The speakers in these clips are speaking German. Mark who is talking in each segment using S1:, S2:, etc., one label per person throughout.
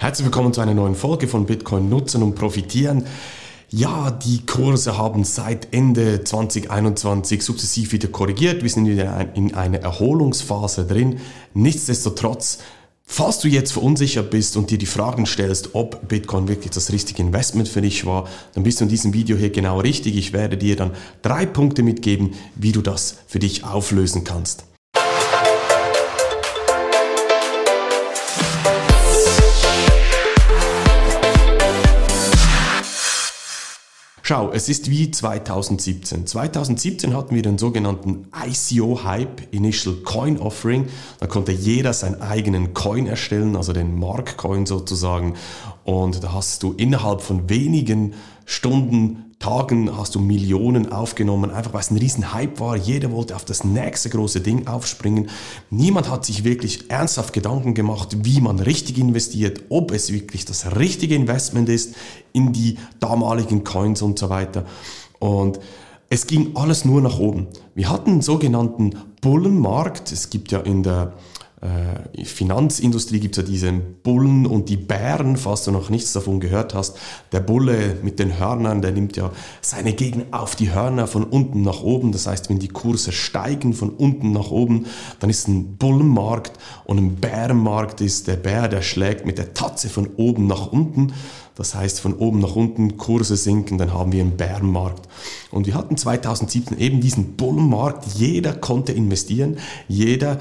S1: Herzlich willkommen zu einer neuen Folge von Bitcoin Nutzen und Profitieren. Ja, die Kurse haben seit Ende 2021 sukzessiv wieder korrigiert. Wir sind wieder in einer Erholungsphase drin. Nichtsdestotrotz, falls du jetzt verunsichert bist und dir die Fragen stellst, ob Bitcoin wirklich das richtige Investment für dich war, dann bist du in diesem Video hier genau richtig. Ich werde dir dann drei Punkte mitgeben, wie du das für dich auflösen kannst. Schau, es ist wie 2017. 2017 hatten wir den sogenannten ICO-Hype, Initial Coin Offering. Da konnte jeder seinen eigenen Coin erstellen, also den Mark-Coin sozusagen. Und da hast du innerhalb von wenigen Stunden Tagen hast du Millionen aufgenommen, einfach weil es ein riesen Hype war. Jeder wollte auf das nächste große Ding aufspringen. Niemand hat sich wirklich ernsthaft Gedanken gemacht, wie man richtig investiert, ob es wirklich das richtige Investment ist in die damaligen Coins und so weiter. Und es ging alles nur nach oben. Wir hatten einen sogenannten Bullenmarkt. Es gibt ja in der äh, Finanzindustrie gibt es ja diese Bullen und die Bären, falls du noch nichts davon gehört hast. Der Bulle mit den Hörnern, der nimmt ja seine Gegner auf die Hörner von unten nach oben. Das heißt, wenn die Kurse steigen von unten nach oben, dann ist ein Bullenmarkt und ein Bärenmarkt ist der Bär, der schlägt mit der Tatze von oben nach unten. Das heißt, von oben nach unten Kurse sinken, dann haben wir einen Bärenmarkt. Und wir hatten 2017 eben diesen Bullenmarkt. Jeder konnte investieren. Jeder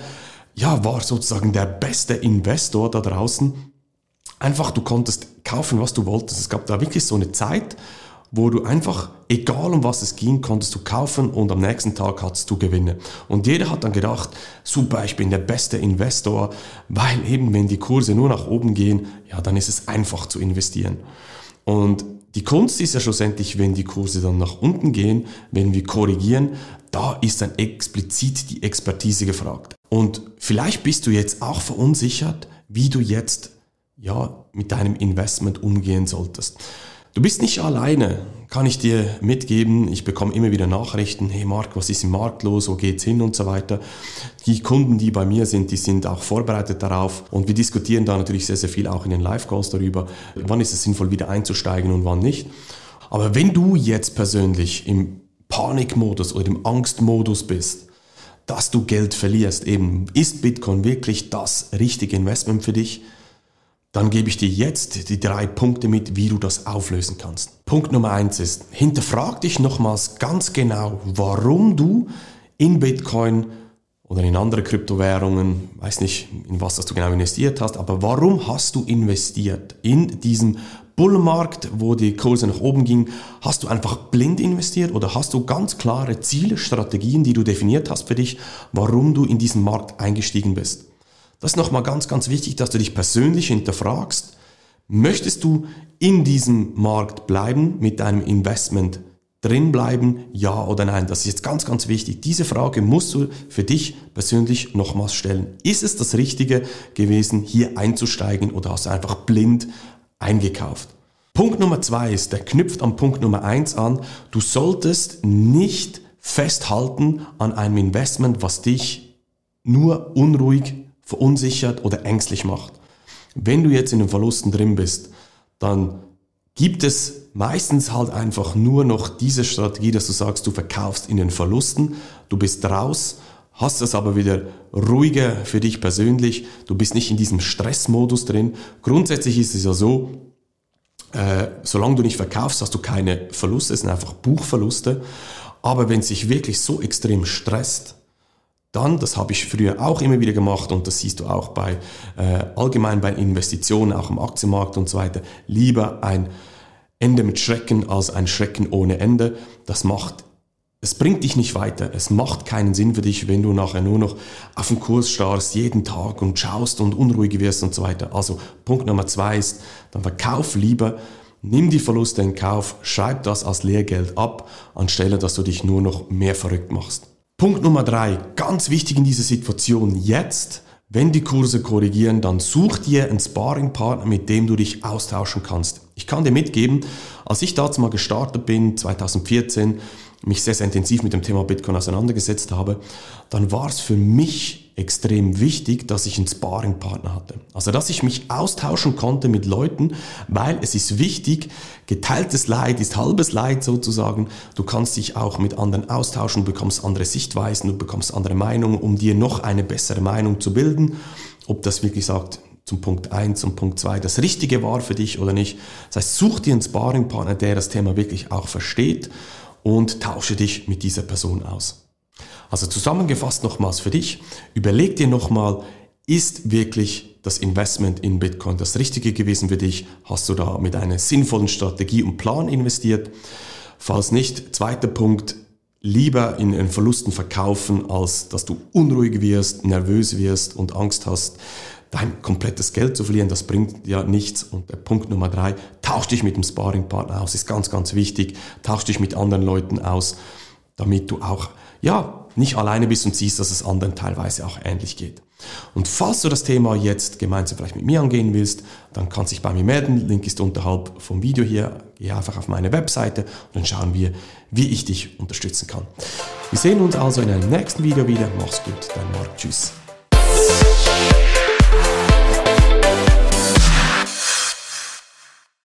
S1: ja, war sozusagen der beste Investor da draußen. Einfach, du konntest kaufen, was du wolltest. Es gab da wirklich so eine Zeit, wo du einfach, egal um was es ging, konntest du kaufen und am nächsten Tag hattest du Gewinne. Und jeder hat dann gedacht, super, ich bin der beste Investor, weil eben, wenn die Kurse nur nach oben gehen, ja, dann ist es einfach zu investieren. Und die Kunst ist ja schlussendlich, wenn die Kurse dann nach unten gehen, wenn wir korrigieren, da ist dann explizit die Expertise gefragt. Und vielleicht bist du jetzt auch verunsichert, wie du jetzt ja mit deinem Investment umgehen solltest. Du bist nicht alleine, kann ich dir mitgeben. Ich bekomme immer wieder Nachrichten, hey Marc, was ist im Markt los, wo geht's hin und so weiter. Die Kunden, die bei mir sind, die sind auch vorbereitet darauf und wir diskutieren da natürlich sehr, sehr viel auch in den Live-Calls darüber, wann ist es sinnvoll, wieder einzusteigen und wann nicht. Aber wenn du jetzt persönlich im Panikmodus oder im Angstmodus bist, dass du Geld verlierst, eben ist Bitcoin wirklich das richtige Investment für dich, dann gebe ich dir jetzt die drei Punkte mit, wie du das auflösen kannst. Punkt Nummer eins ist, hinterfrag dich nochmals ganz genau, warum du in Bitcoin oder in andere Kryptowährungen, weiß nicht, in was du genau investiert hast, aber warum hast du investiert in diesen Bullenmarkt, wo die Kurse nach oben gingen? Hast du einfach blind investiert oder hast du ganz klare Ziele, Strategien, die du definiert hast für dich, warum du in diesen Markt eingestiegen bist? Das ist nochmal ganz, ganz wichtig, dass du dich persönlich hinterfragst. Möchtest du in diesem Markt bleiben mit deinem Investment drin bleiben, ja oder nein? Das ist jetzt ganz, ganz wichtig. Diese Frage musst du für dich persönlich nochmals stellen. Ist es das Richtige gewesen, hier einzusteigen oder hast du einfach blind eingekauft? Punkt Nummer zwei ist, der knüpft am Punkt Nummer eins an. Du solltest nicht festhalten an einem Investment, was dich nur unruhig, verunsichert oder ängstlich macht. Wenn du jetzt in den Verlusten drin bist, dann gibt es meistens halt einfach nur noch diese Strategie, dass du sagst, du verkaufst in den Verlusten, du bist raus, hast es aber wieder ruhiger für dich persönlich, du bist nicht in diesem Stressmodus drin. Grundsätzlich ist es ja so, äh, solange du nicht verkaufst, hast du keine Verluste, es sind einfach Buchverluste. Aber wenn es sich wirklich so extrem stresst, dann, das habe ich früher auch immer wieder gemacht und das siehst du auch bei äh, allgemein bei Investitionen, auch im Aktienmarkt und so weiter, lieber ein Ende mit Schrecken als ein Schrecken ohne Ende. Das macht, es bringt dich nicht weiter. Es macht keinen Sinn für dich, wenn du nachher nur noch auf den Kurs starrst, jeden Tag und schaust und unruhig wirst und so weiter. Also Punkt Nummer zwei ist, dann verkauf lieber, nimm die Verluste in Kauf, schreib das als Lehrgeld ab, anstelle dass du dich nur noch mehr verrückt machst. Punkt Nummer drei, ganz wichtig in dieser Situation jetzt, wenn die Kurse korrigieren, dann such dir einen Sparringpartner, mit dem du dich austauschen kannst. Ich kann dir mitgeben, als ich dazu mal gestartet bin, 2014, mich sehr, sehr intensiv mit dem Thema Bitcoin auseinandergesetzt habe, dann war es für mich extrem wichtig, dass ich einen Sparringpartner hatte. Also, dass ich mich austauschen konnte mit Leuten, weil es ist wichtig, geteiltes Leid ist halbes Leid sozusagen. Du kannst dich auch mit anderen austauschen, bekommst andere Sichtweisen, du bekommst andere Meinungen, um dir noch eine bessere Meinung zu bilden. Ob das wirklich sagt, zum Punkt 1 und Punkt 2 das Richtige war für dich oder nicht. Das heißt, such dir einen Sparringpartner, der das Thema wirklich auch versteht und tausche dich mit dieser Person aus. Also zusammengefasst nochmals für dich, überleg dir nochmal, ist wirklich das Investment in Bitcoin das Richtige gewesen für dich? Hast du da mit einer sinnvollen Strategie und Plan investiert? Falls nicht, zweiter Punkt, lieber in den Verlusten verkaufen, als dass du unruhig wirst, nervös wirst und Angst hast, dein komplettes Geld zu verlieren. Das bringt ja nichts. Und der Punkt Nummer drei, tausch dich mit dem Sparringpartner aus, ist ganz, ganz wichtig. Tausch dich mit anderen Leuten aus, damit du auch, ja, nicht alleine bist und siehst, dass es anderen teilweise auch ähnlich geht. Und falls du das Thema jetzt gemeinsam vielleicht mit mir angehen willst, dann kannst du dich bei mir melden. Link ist unterhalb vom Video hier. Geh einfach auf meine Webseite und dann schauen wir, wie ich dich unterstützen kann. Wir sehen uns also in einem nächsten Video wieder. Mach's gut, dein Marc. Tschüss.